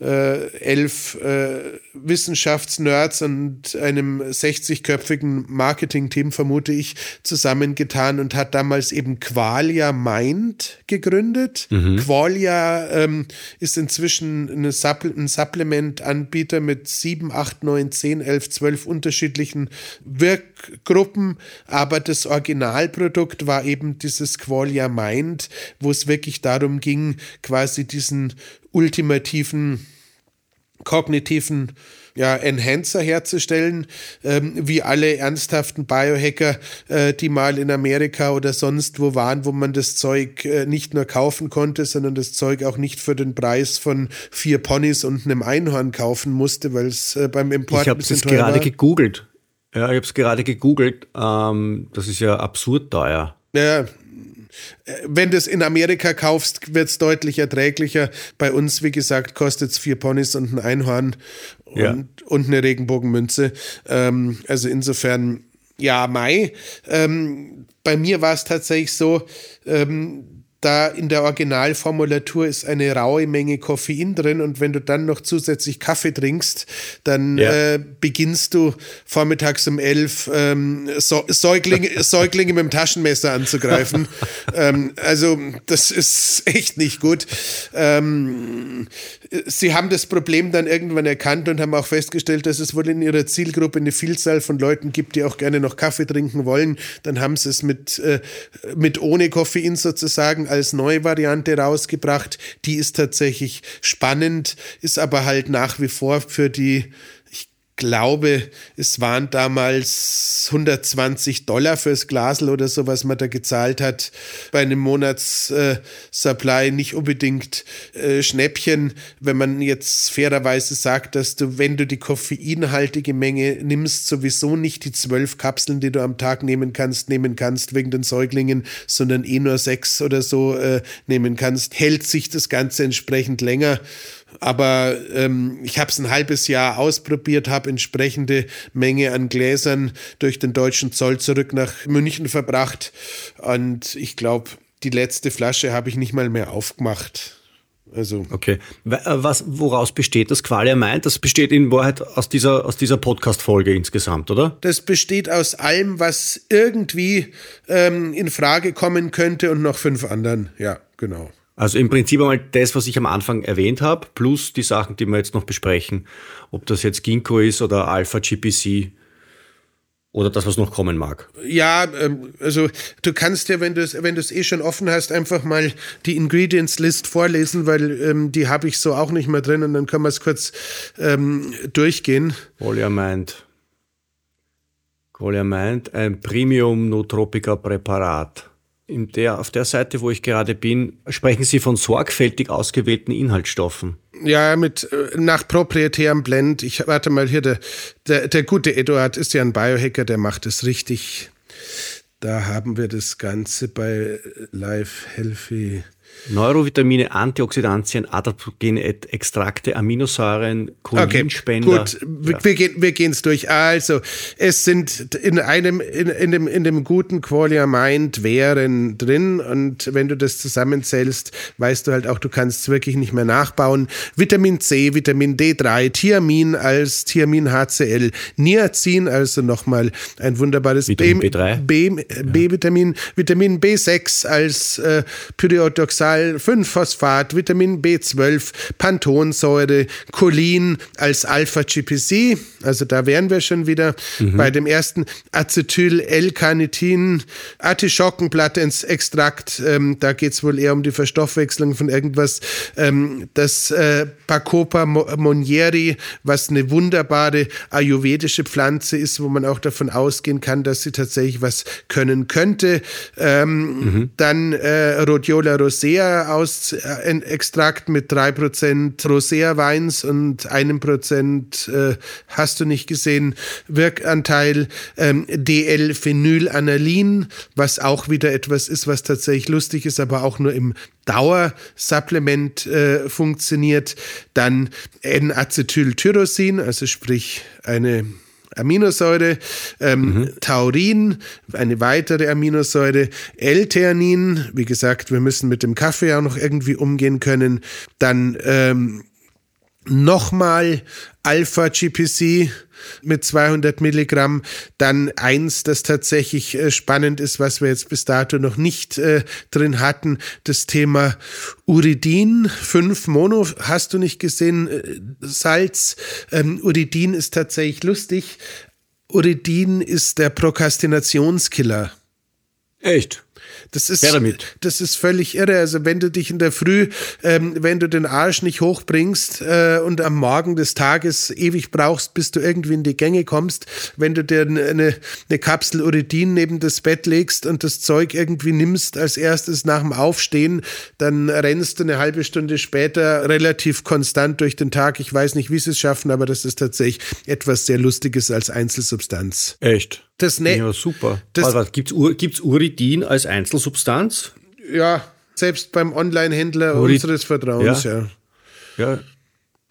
äh, elf äh, Wissenschaftsnerds und einem 60-köpfigen Marketing-Team, vermute ich, zusammengetan und hat damals eben Qualia Mind gegründet. Mhm. Qualia ähm, ist inzwischen eine Supple ein Supplement-Anbieter mit sieben, acht, neun, zehn, elf, zwölf unterschiedlichen Wirkgruppen, aber das Originalprodukt war eben dieses Qualia Mind, wo es wirklich darum ging, quasi diesen ultimativen kognitiven ja, Enhancer herzustellen, ähm, wie alle ernsthaften Biohacker, äh, die mal in Amerika oder sonst wo waren, wo man das Zeug äh, nicht nur kaufen konnte, sondern das Zeug auch nicht für den Preis von vier Ponys und einem Einhorn kaufen musste, weil es äh, beim Import Ich habe es gerade war. gegoogelt. Ja, ich habe es gerade gegoogelt. Ähm, das ist ja absurd teuer. Ja, wenn du es in Amerika kaufst, wird es deutlich erträglicher. Bei uns, wie gesagt, kostet es vier Ponys und ein Einhorn und, ja. und eine Regenbogenmünze. Ähm, also insofern, ja, Mai. Ähm, bei mir war es tatsächlich so, ähm, da in der Originalformulatur ist eine raue Menge Koffein drin und wenn du dann noch zusätzlich Kaffee trinkst, dann ja. äh, beginnst du vormittags um elf ähm, so Säuglinge, Säuglinge mit dem Taschenmesser anzugreifen. ähm, also das ist echt nicht gut. Ähm, sie haben das Problem dann irgendwann erkannt und haben auch festgestellt, dass es wohl in ihrer Zielgruppe eine Vielzahl von Leuten gibt, die auch gerne noch Kaffee trinken wollen. Dann haben sie es mit, äh, mit ohne Koffein sozusagen als neue Variante rausgebracht. Die ist tatsächlich spannend, ist aber halt nach wie vor für die glaube, es waren damals 120 Dollar fürs Glasel oder so, was man da gezahlt hat. Bei einem Monatssupply äh, nicht unbedingt äh, Schnäppchen, wenn man jetzt fairerweise sagt, dass du, wenn du die koffeinhaltige Menge nimmst, sowieso nicht die zwölf Kapseln, die du am Tag nehmen kannst, nehmen kannst wegen den Säuglingen, sondern eh nur sechs oder so äh, nehmen kannst, hält sich das Ganze entsprechend länger. Aber ähm, ich habe es ein halbes Jahr ausprobiert, habe entsprechende Menge an Gläsern durch den deutschen Zoll zurück nach München verbracht. Und ich glaube, die letzte Flasche habe ich nicht mal mehr aufgemacht. Also. Okay. Äh, was, woraus besteht das Qualia meint? Das besteht in Wahrheit aus dieser, aus dieser Podcast-Folge insgesamt, oder? Das besteht aus allem, was irgendwie ähm, in Frage kommen könnte und noch fünf anderen. Ja, genau. Also im Prinzip einmal das, was ich am Anfang erwähnt habe, plus die Sachen, die wir jetzt noch besprechen, ob das jetzt Ginkgo ist oder Alpha GPC oder das, was noch kommen mag. Ja, ähm, also du kannst ja, wenn du es wenn eh schon offen hast, einfach mal die Ingredients List vorlesen, weil ähm, die habe ich so auch nicht mehr drin und dann können wir es kurz ähm, durchgehen. Golia meint. Ein Premium Nootropica Präparat in der, auf der Seite, wo ich gerade bin, sprechen Sie von sorgfältig ausgewählten Inhaltsstoffen. Ja, mit äh, nach proprietärem Blend. Ich warte mal hier, der, der, der gute Eduard ist ja ein Biohacker, der macht es richtig. Da haben wir das Ganze bei Live Healthy. Neurovitamine, Antioxidantien, Adaptogene, Extrakte, Aminosäuren, Cholinspender. Okay, gut, ja. wir, gehen wir gehen es durch. Also, es sind in einem in, in dem in dem guten Qualia Mind wären drin und wenn du das zusammenzählst, weißt du halt auch, du kannst es wirklich nicht mehr nachbauen. Vitamin C, Vitamin D3, Thiamin als Thiamin HCl, Niacin, also nochmal ein wunderbares Vitamin B3. B, B-Vitamin, Vitamin B6 als äh, Pyridoxal Metall, 5-Phosphat, Vitamin B12, Panthensäure, Cholin als Alpha-GPC, also da wären wir schon wieder mhm. bei dem ersten Acetyl-L-Carnitin, Artischockenblattextrakt, ähm, da geht es wohl eher um die Verstoffwechslung von irgendwas, ähm, das äh, Bacopa monieri, was eine wunderbare ayurvedische Pflanze ist, wo man auch davon ausgehen kann, dass sie tatsächlich was können könnte. Ähm, mhm. Dann äh, Rhodiola rosea, Rosea-Extrakt äh, mit 3% Rosea-Weins und einem Prozent, äh, hast du nicht gesehen, Wirkanteil ähm, DL-Phenylanalin, was auch wieder etwas ist, was tatsächlich lustig ist, aber auch nur im Dauersupplement äh, funktioniert. Dann N-Acetyltyrosin, also sprich eine Aminosäure, ähm, mhm. Taurin, eine weitere Aminosäure, L-Theanin, wie gesagt, wir müssen mit dem Kaffee auch noch irgendwie umgehen können, dann ähm, nochmal Alpha-GPC mit 200 Milligramm. Dann eins, das tatsächlich äh, spannend ist, was wir jetzt bis dato noch nicht äh, drin hatten, das Thema Uridin. 5 Mono hast du nicht gesehen, äh, Salz. Ähm, Uridin ist tatsächlich lustig. Uridin ist der Prokrastinationskiller. Echt? Das ist, das ist völlig irre. Also wenn du dich in der Früh, ähm, wenn du den Arsch nicht hochbringst äh, und am Morgen des Tages ewig brauchst, bis du irgendwie in die Gänge kommst, wenn du dir eine, eine Kapsel Uridin neben das Bett legst und das Zeug irgendwie nimmst als erstes nach dem Aufstehen, dann rennst du eine halbe Stunde später relativ konstant durch den Tag. Ich weiß nicht, wie sie es schaffen, aber das ist tatsächlich etwas sehr Lustiges als Einzelsubstanz. Echt? Das ne ja, super. Das was, Gibt es Uridin als Einzelsubstanz? Ja, selbst beim Online-Händler unseres Vertrauens, ja. ja. Ja,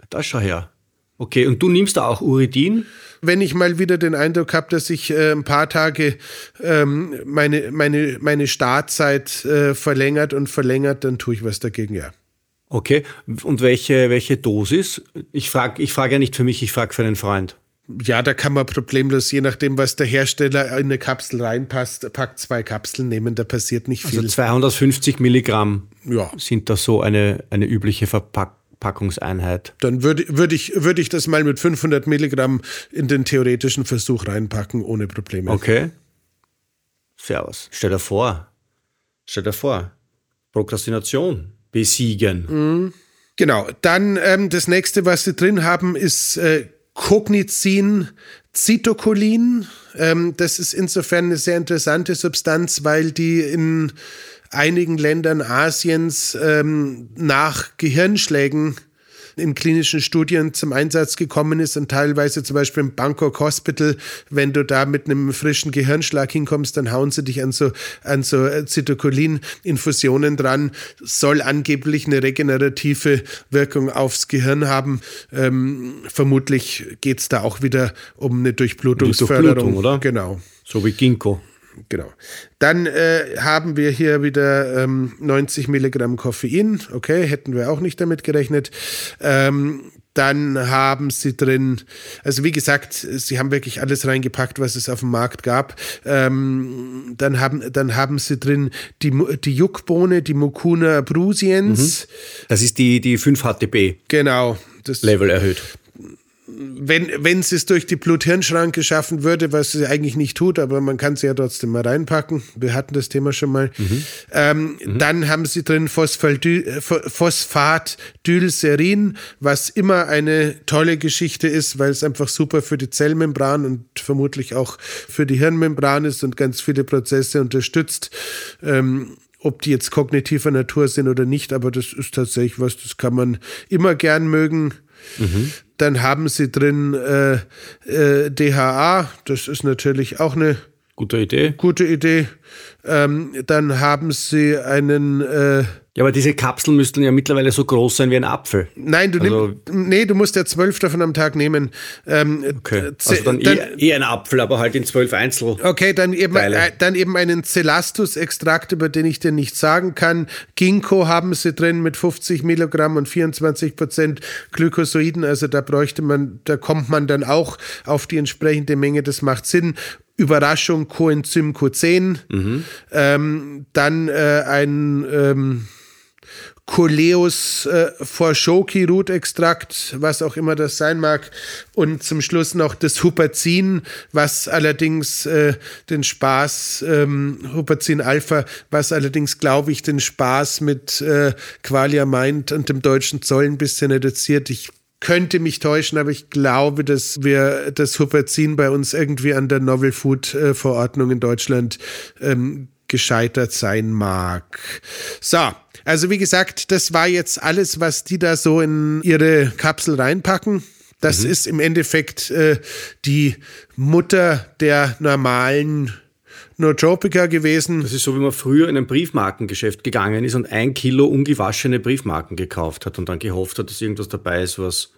das schau her. Okay, und du nimmst da auch Uridin? Wenn ich mal wieder den Eindruck habe, dass ich äh, ein paar Tage ähm, meine, meine, meine Startzeit äh, verlängert und verlängert, dann tue ich was dagegen, ja. Okay, und welche, welche Dosis? Ich frage ich frag ja nicht für mich, ich frage für einen Freund. Ja, da kann man problemlos, je nachdem, was der Hersteller in eine Kapsel reinpasst, packt zwei Kapseln nehmen, da passiert nicht also viel. Also 250 Milligramm ja. sind da so eine, eine übliche Verpackungseinheit. Dann würde, würde, ich, würde ich das mal mit 500 Milligramm in den theoretischen Versuch reinpacken, ohne Probleme. Okay. Servus. Stell dir vor. Stell dir vor. Prokrastination besiegen. Mhm. Genau. Dann ähm, das nächste, was sie drin haben, ist äh, Cognizin, Zytokolin. Ähm, das ist insofern eine sehr interessante Substanz, weil die in einigen Ländern Asiens ähm, nach Gehirnschlägen in klinischen Studien zum Einsatz gekommen ist und teilweise zum Beispiel im Bangkok Hospital, wenn du da mit einem frischen Gehirnschlag hinkommst, dann hauen sie dich an so, an so Zytokolin-Infusionen dran, soll angeblich eine regenerative Wirkung aufs Gehirn haben. Ähm, vermutlich geht es da auch wieder um eine Durchblutungsförderung. Durchblutung, oder? Genau. So wie Ginkgo. Genau. Dann äh, haben wir hier wieder ähm, 90 Milligramm Koffein. Okay, hätten wir auch nicht damit gerechnet. Ähm, dann haben sie drin, also wie gesagt, sie haben wirklich alles reingepackt, was es auf dem Markt gab. Ähm, dann, haben, dann haben sie drin die, die Juckbohne, die Mucuna brusiens. Mhm. Das ist die, die 5-HTB. Genau. Das Level erhöht wenn, wenn es durch die Blut-Hirn-Schranke schaffen würde, was sie eigentlich nicht tut, aber man kann sie ja trotzdem mal reinpacken. Wir hatten das Thema schon mal. Mhm. Ähm, mhm. Dann haben sie drin Phosphatdylserin, was immer eine tolle Geschichte ist, weil es einfach super für die Zellmembran und vermutlich auch für die Hirnmembran ist und ganz viele Prozesse unterstützt. Ähm, ob die jetzt kognitiver Natur sind oder nicht, aber das ist tatsächlich was, das kann man immer gern mögen. Mhm. Dann haben sie drin äh, äh, DHA, das ist natürlich auch eine gute Idee. Gute Idee. Ähm, dann haben sie einen äh, ja, aber diese Kapseln müssten ja mittlerweile so groß sein wie ein Apfel. Nein, du also, nimm, nee, du musst ja zwölf davon am Tag nehmen. Ähm, okay. Also dann, dann eh, eh, ein Apfel, aber halt in zwölf Einzel. Okay, dann eben, äh, dann eben einen Celastus-Extrakt, über den ich dir nicht sagen kann. Ginkgo haben sie drin mit 50 Milligramm und 24 Prozent Glykosoiden. Also da bräuchte man, da kommt man dann auch auf die entsprechende Menge. Das macht Sinn. Überraschung Coenzym Q10. Mhm. Ähm, dann äh, ein ähm, Coleus äh, Forschoki Root-Extrakt, was auch immer das sein mag. Und zum Schluss noch das Huperzin, was allerdings äh, den Spaß, ähm, Huperzin Alpha, was allerdings, glaube ich, den Spaß mit äh, Qualia Mind und dem deutschen Zoll ein bisschen reduziert. Ich könnte mich täuschen, aber ich glaube, dass wir das Huperzin bei uns irgendwie an der Novel Food äh, Verordnung in Deutschland ähm, gescheitert sein mag. So, also wie gesagt, das war jetzt alles, was die da so in ihre Kapsel reinpacken. Das mhm. ist im Endeffekt äh, die Mutter der normalen Nootropica gewesen. Das ist so, wie man früher in ein Briefmarkengeschäft gegangen ist und ein Kilo ungewaschene Briefmarken gekauft hat und dann gehofft hat, dass irgendwas dabei ist, was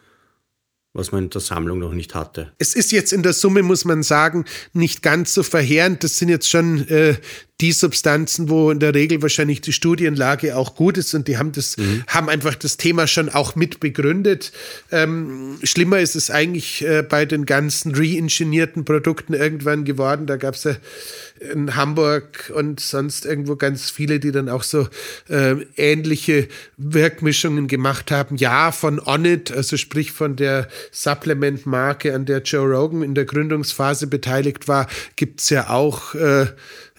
was man in der Sammlung noch nicht hatte. Es ist jetzt in der Summe, muss man sagen, nicht ganz so verheerend. Das sind jetzt schon äh, die Substanzen, wo in der Regel wahrscheinlich die Studienlage auch gut ist und die haben das, mhm. haben einfach das Thema schon auch mit begründet. Ähm, schlimmer ist es eigentlich äh, bei den ganzen reingenierten Produkten irgendwann geworden. Da gab es ja in Hamburg und sonst irgendwo ganz viele, die dann auch so äh, ähnliche Wirkmischungen gemacht haben. Ja, von Onnit, also sprich von der Supplement-Marke, an der Joe Rogan in der Gründungsphase beteiligt war, gibt es ja auch äh,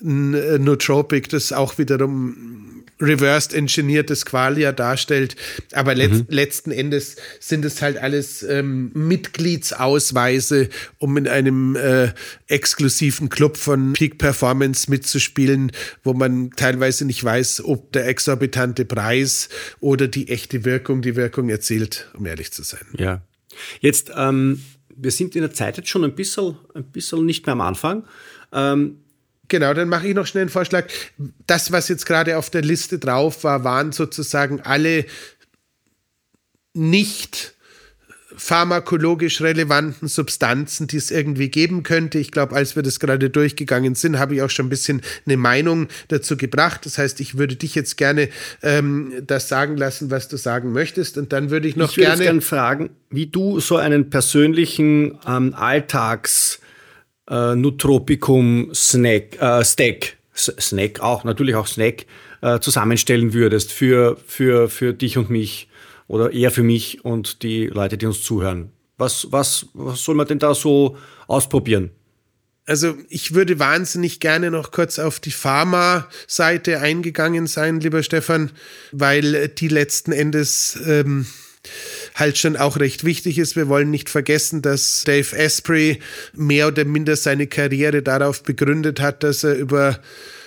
Nootropic, das auch wiederum reversed engineertes Qualia darstellt. Aber let mhm. letzten Endes sind es halt alles ähm, Mitgliedsausweise, um in einem äh, exklusiven Club von Peak Performance mitzuspielen, wo man teilweise nicht weiß, ob der exorbitante Preis oder die echte Wirkung die Wirkung erzielt, um ehrlich zu sein. Ja. Jetzt, ähm, wir sind in der Zeit jetzt schon ein bisschen, ein bisschen nicht mehr am Anfang. Ähm, Genau, dann mache ich noch schnell einen Vorschlag. Das, was jetzt gerade auf der Liste drauf war, waren sozusagen alle nicht pharmakologisch relevanten Substanzen, die es irgendwie geben könnte. Ich glaube, als wir das gerade durchgegangen sind, habe ich auch schon ein bisschen eine Meinung dazu gebracht. Das heißt, ich würde dich jetzt gerne ähm, das sagen lassen, was du sagen möchtest. Und dann würde ich noch ich würde gerne gern fragen, wie du so einen persönlichen ähm, Alltags äh, Nootropikum Snack, äh, Stack, Snack auch, natürlich auch Snack, äh, zusammenstellen würdest für, für, für dich und mich oder eher für mich und die Leute, die uns zuhören. Was, was, was soll man denn da so ausprobieren? Also ich würde wahnsinnig gerne noch kurz auf die Pharma-Seite eingegangen sein, lieber Stefan, weil die letzten Endes ähm, halt schon auch recht wichtig ist. Wir wollen nicht vergessen, dass Dave Asprey mehr oder minder seine Karriere darauf begründet hat, dass er über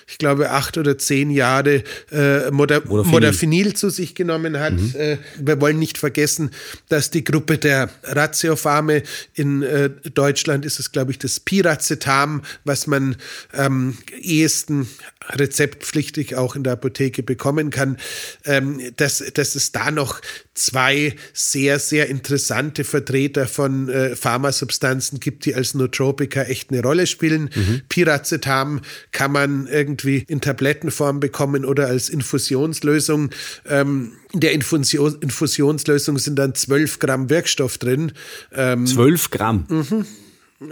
ich glaube, acht oder zehn Jahre äh, Moda Modafinil. Zu sich genommen hat. Mhm. Äh, wir wollen nicht vergessen, dass die Gruppe der Ratiofarme in äh, Deutschland ist es, glaube ich, das Piracetam, was man am ehesten rezeptpflichtig auch in der Apotheke bekommen kann, ähm, dass, dass es da noch zwei sehr, sehr interessante Vertreter von äh, Pharmasubstanzen gibt, die als Nootropika echt eine Rolle spielen. Mhm. Piracetam kann man irgendwie in Tablettenform bekommen oder als Infusionslösung. Ähm, in der Infusion, Infusionslösung sind dann 12 Gramm Wirkstoff drin. Ähm, 12 Gramm? Mhm.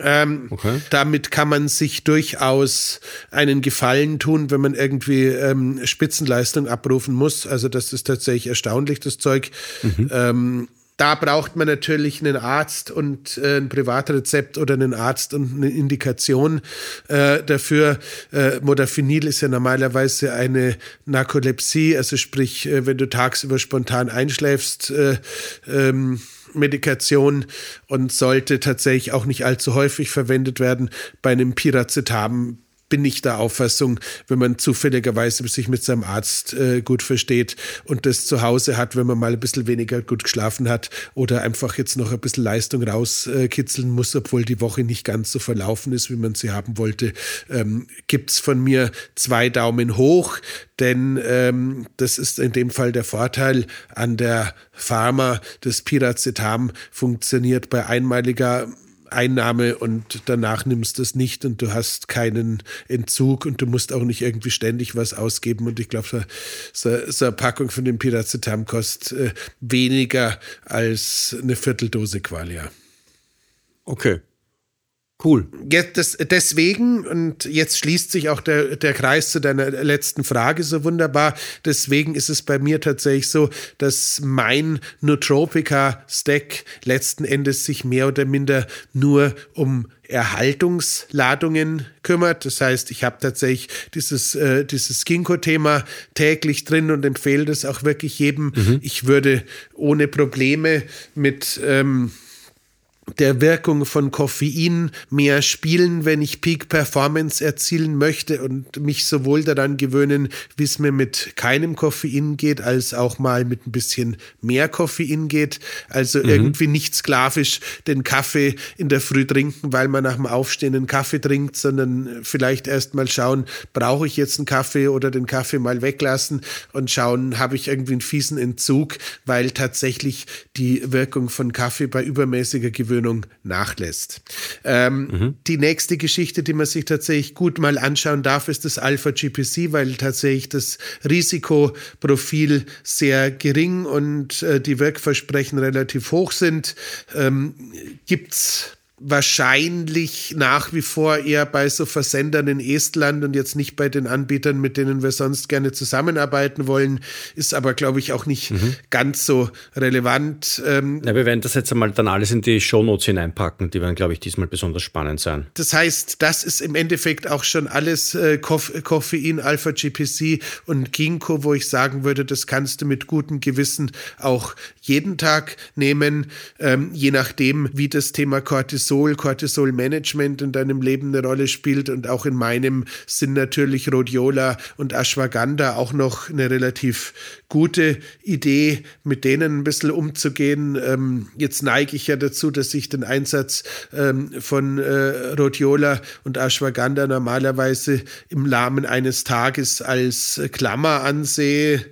Ähm, okay. Damit kann man sich durchaus einen Gefallen tun, wenn man irgendwie ähm, Spitzenleistung abrufen muss. Also das ist tatsächlich erstaunlich, das Zeug. Mhm. Ähm, da braucht man natürlich einen Arzt und äh, ein Privatrezept oder einen Arzt und eine Indikation äh, dafür. Äh, Modafinil ist ja normalerweise eine Narkolepsie, also sprich, äh, wenn du tagsüber spontan einschläfst, äh, ähm, Medikation und sollte tatsächlich auch nicht allzu häufig verwendet werden. Bei einem Piracetam bin ich der Auffassung, wenn man zufälligerweise sich mit seinem Arzt äh, gut versteht und das zu Hause hat, wenn man mal ein bisschen weniger gut geschlafen hat oder einfach jetzt noch ein bisschen Leistung rauskitzeln muss, obwohl die Woche nicht ganz so verlaufen ist, wie man sie haben wollte, ähm, gibt es von mir zwei Daumen hoch, denn ähm, das ist in dem Fall der Vorteil an der Pharma. Das Piracetam funktioniert bei einmaliger Einnahme und danach nimmst du es nicht und du hast keinen Entzug und du musst auch nicht irgendwie ständig was ausgeben. Und ich glaube, so, so, eine Packung von dem Piracetam kostet äh, weniger als eine Vierteldose Qualia. Okay. Cool. Jetzt deswegen, und jetzt schließt sich auch der, der Kreis zu deiner letzten Frage so wunderbar, deswegen ist es bei mir tatsächlich so, dass mein Nootropica-Stack letzten Endes sich mehr oder minder nur um Erhaltungsladungen kümmert. Das heißt, ich habe tatsächlich dieses, äh, dieses Ginkgo-Thema täglich drin und empfehle das auch wirklich jedem. Mhm. Ich würde ohne Probleme mit ähm, der Wirkung von Koffein mehr spielen, wenn ich Peak Performance erzielen möchte und mich sowohl daran gewöhnen, wie es mir mit keinem Koffein geht, als auch mal mit ein bisschen mehr Koffein geht. Also mhm. irgendwie nicht sklavisch den Kaffee in der Früh trinken, weil man nach dem Aufstehen einen Kaffee trinkt, sondern vielleicht erst mal schauen, brauche ich jetzt einen Kaffee oder den Kaffee mal weglassen und schauen, habe ich irgendwie einen fiesen Entzug, weil tatsächlich die Wirkung von Kaffee bei übermäßiger Gewöhnung Gewöhnung nachlässt. Ähm, mhm. Die nächste Geschichte, die man sich tatsächlich gut mal anschauen darf, ist das Alpha GPC, weil tatsächlich das Risikoprofil sehr gering und äh, die Wirkversprechen relativ hoch sind. Ähm, Gibt es wahrscheinlich nach wie vor eher bei so Versendern in Estland und jetzt nicht bei den Anbietern, mit denen wir sonst gerne zusammenarbeiten wollen, ist aber, glaube ich, auch nicht mhm. ganz so relevant. Ähm, ja, wir werden das jetzt einmal dann alles in die Shownotes hineinpacken, die werden, glaube ich, diesmal besonders spannend sein. Das heißt, das ist im Endeffekt auch schon alles äh, Koffein, Alpha-GPC und Ginkgo, wo ich sagen würde, das kannst du mit gutem Gewissen auch jeden Tag nehmen, ähm, je nachdem, wie das Thema Cortisol Cortisol, Cortisol-Management in deinem Leben eine Rolle spielt und auch in meinem sind natürlich Rhodiola und Ashwagandha auch noch eine relativ gute Idee, mit denen ein bisschen umzugehen. Ähm, jetzt neige ich ja dazu, dass ich den Einsatz ähm, von äh, Rhodiola und Ashwagandha normalerweise im Rahmen eines Tages als Klammer ansehe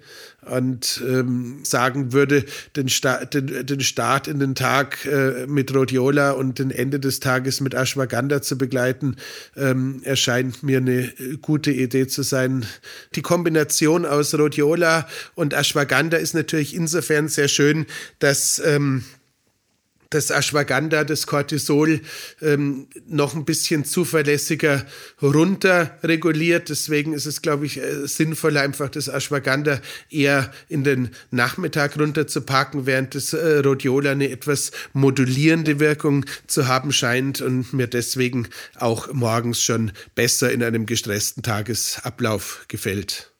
und ähm, sagen würde, den, Sta den, den Start in den Tag äh, mit Rhodiola und den Ende des Tages mit Ashwagandha zu begleiten, ähm, erscheint mir eine gute Idee zu sein. Die Kombination aus Rhodiola und Ashwagandha ist natürlich insofern sehr schön, dass ähm, das Ashwagandha, das Cortisol ähm, noch ein bisschen zuverlässiger runter reguliert. Deswegen ist es, glaube ich, äh, sinnvoller, einfach das Ashwagandha eher in den Nachmittag runterzupacken, während das äh, Rhodiola eine etwas modulierende Wirkung zu haben scheint und mir deswegen auch morgens schon besser in einem gestressten Tagesablauf gefällt.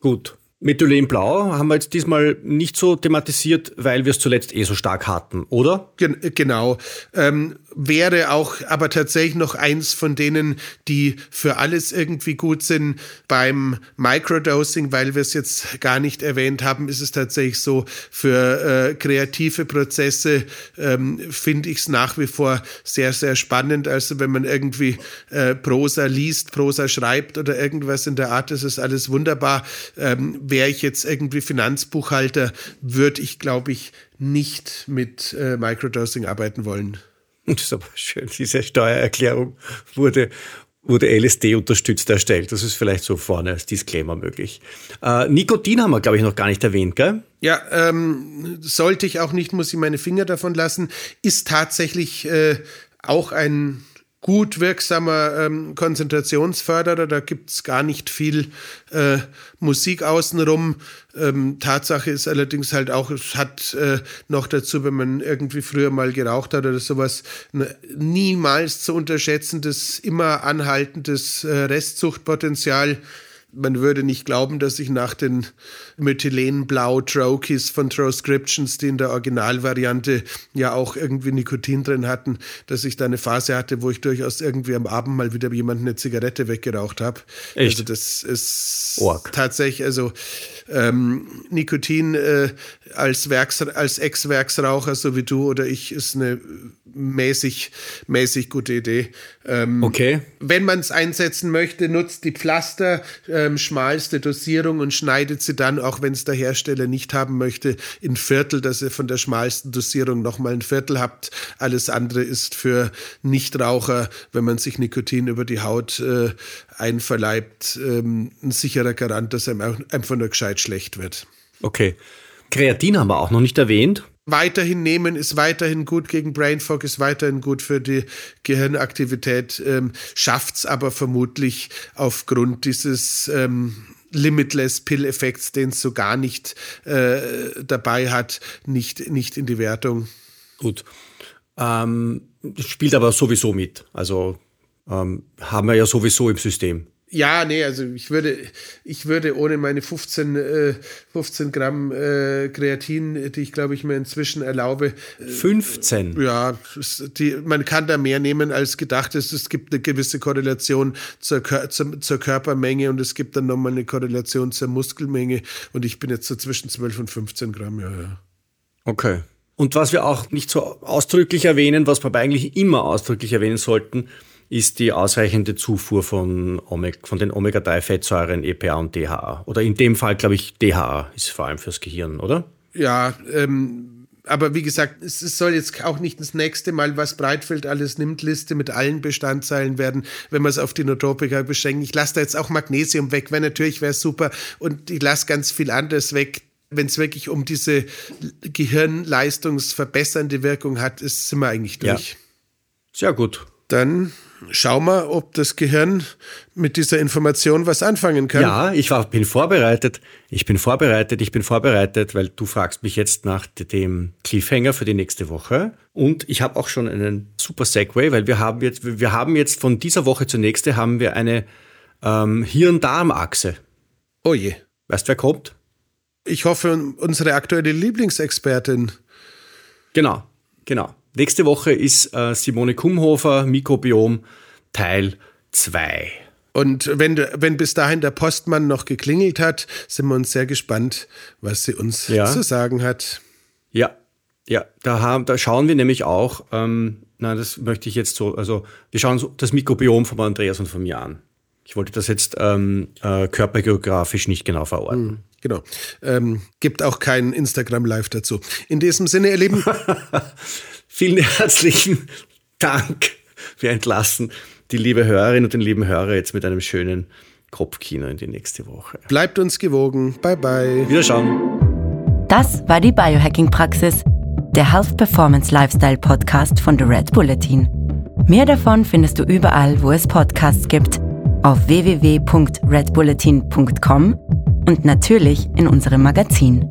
Gut, Methylenblau haben wir jetzt diesmal nicht so thematisiert, weil wir es zuletzt eh so stark hatten, oder? Gen genau. Ähm, wäre auch aber tatsächlich noch eins von denen, die für alles irgendwie gut sind. Beim Microdosing, weil wir es jetzt gar nicht erwähnt haben, ist es tatsächlich so, für äh, kreative Prozesse ähm, finde ich es nach wie vor sehr, sehr spannend. Also wenn man irgendwie äh, Prosa liest, Prosa schreibt oder irgendwas in der Art, das ist alles wunderbar. Ähm, wäre ich jetzt irgendwie Finanzbuchhalter, würde ich, glaube ich, nicht mit äh, Microdosing arbeiten wollen. Das ist aber schön. Diese Steuererklärung wurde, wurde LSD unterstützt erstellt. Das ist vielleicht so vorne als Disclaimer möglich. Äh, Nikotin haben wir, glaube ich, noch gar nicht erwähnt, gell? Ja, ähm, sollte ich auch nicht, muss ich meine Finger davon lassen. Ist tatsächlich äh, auch ein gut wirksamer ähm, Konzentrationsförderer. Da gibt's gar nicht viel äh, Musik außenrum. Ähm, Tatsache ist allerdings halt auch, es hat äh, noch dazu, wenn man irgendwie früher mal geraucht hat oder sowas, niemals zu unterschätzendes, immer anhaltendes äh, Restsuchtpotenzial man würde nicht glauben, dass ich nach den Methylenblau Trokies von Troscriptions, die in der Originalvariante ja auch irgendwie Nikotin drin hatten, dass ich da eine Phase hatte, wo ich durchaus irgendwie am Abend mal wieder jemanden eine Zigarette weggeraucht habe. Echt? Also das ist Org. tatsächlich, also ähm, Nikotin äh, als, Werks, als Ex-Werksraucher, so wie du oder ich, ist eine mäßig, mäßig gute Idee. Ähm, okay. Wenn man es einsetzen möchte, nutzt die Pflaster, ähm, schmalste Dosierung und schneidet sie dann, auch wenn es der Hersteller nicht haben möchte, in Viertel, dass ihr von der schmalsten Dosierung nochmal ein Viertel habt. Alles andere ist für Nichtraucher, wenn man sich Nikotin über die Haut äh, einverleibt, ähm, ein sicherer Garant, dass einem einfach nur gescheit schlecht wird. Okay. Kreatin haben wir auch noch nicht erwähnt weiterhin nehmen, ist weiterhin gut gegen Brain Fog, ist weiterhin gut für die Gehirnaktivität, ähm, schafft es aber vermutlich aufgrund dieses ähm, Limitless Pill-Effekts, den es so gar nicht äh, dabei hat, nicht, nicht in die Wertung. Gut. Ähm, spielt aber sowieso mit. Also ähm, haben wir ja sowieso im System. Ja, nee, also ich würde, ich würde ohne meine 15, äh, 15 Gramm äh, Kreatin, die ich glaube ich mir inzwischen erlaube. Äh, 15? Ja, die, man kann da mehr nehmen als gedacht ist. Es gibt eine gewisse Korrelation zur, zur, zur Körpermenge und es gibt dann nochmal eine Korrelation zur Muskelmenge und ich bin jetzt so zwischen 12 und 15 Gramm, ja, ja. Okay. Und was wir auch nicht so ausdrücklich erwähnen, was wir aber eigentlich immer ausdrücklich erwähnen sollten, ist die ausreichende Zufuhr von, Omega, von den Omega-3-Fettsäuren EPA und DHA. Oder in dem Fall, glaube ich, DHA ist vor allem fürs Gehirn, oder? Ja, ähm, aber wie gesagt, es soll jetzt auch nicht das nächste Mal, was Breitfeld alles nimmt, Liste mit allen Bestandteilen werden, wenn man es auf die Notropika beschränkt. Ich lasse da jetzt auch Magnesium weg, weil natürlich wäre es super und ich lasse ganz viel anderes weg. Wenn es wirklich um diese gehirnleistungsverbessernde Wirkung hat, ist, sind wir eigentlich durch. Ja. Sehr gut. Dann schau mal, ob das Gehirn mit dieser Information was anfangen kann. Ja, ich war, bin vorbereitet. Ich bin vorbereitet, ich bin vorbereitet, weil du fragst mich jetzt nach dem Cliffhanger für die nächste Woche. Und ich habe auch schon einen super Segway, weil wir haben jetzt, wir haben jetzt von dieser Woche zur nächste haben wir eine ähm, Hirn-Darm-Achse. Oh je. Weißt du, wer kommt? Ich hoffe, unsere aktuelle Lieblingsexpertin. Genau, genau. Nächste Woche ist äh, Simone Kumhofer, Mikrobiom, Teil 2. Und wenn, wenn bis dahin der Postmann noch geklingelt hat, sind wir uns sehr gespannt, was sie uns ja. zu sagen hat. Ja, ja, da, haben, da schauen wir nämlich auch, ähm, na, das möchte ich jetzt so, also wir schauen das Mikrobiom von Andreas und von mir an. Ich wollte das jetzt ähm, äh, körpergeografisch nicht genau verorten. Mhm, genau. Ähm, gibt auch kein Instagram Live dazu. In diesem Sinne, ihr Lieben. Vielen herzlichen Dank. Wir entlassen die liebe Hörerin und den lieben Hörer jetzt mit einem schönen Kopfkino in die nächste Woche. Bleibt uns gewogen. Bye bye. Wiederschauen. Das war die Biohacking-Praxis, der Health Performance Lifestyle Podcast von The Red Bulletin. Mehr davon findest du überall, wo es Podcasts gibt, auf www.redbulletin.com und natürlich in unserem Magazin.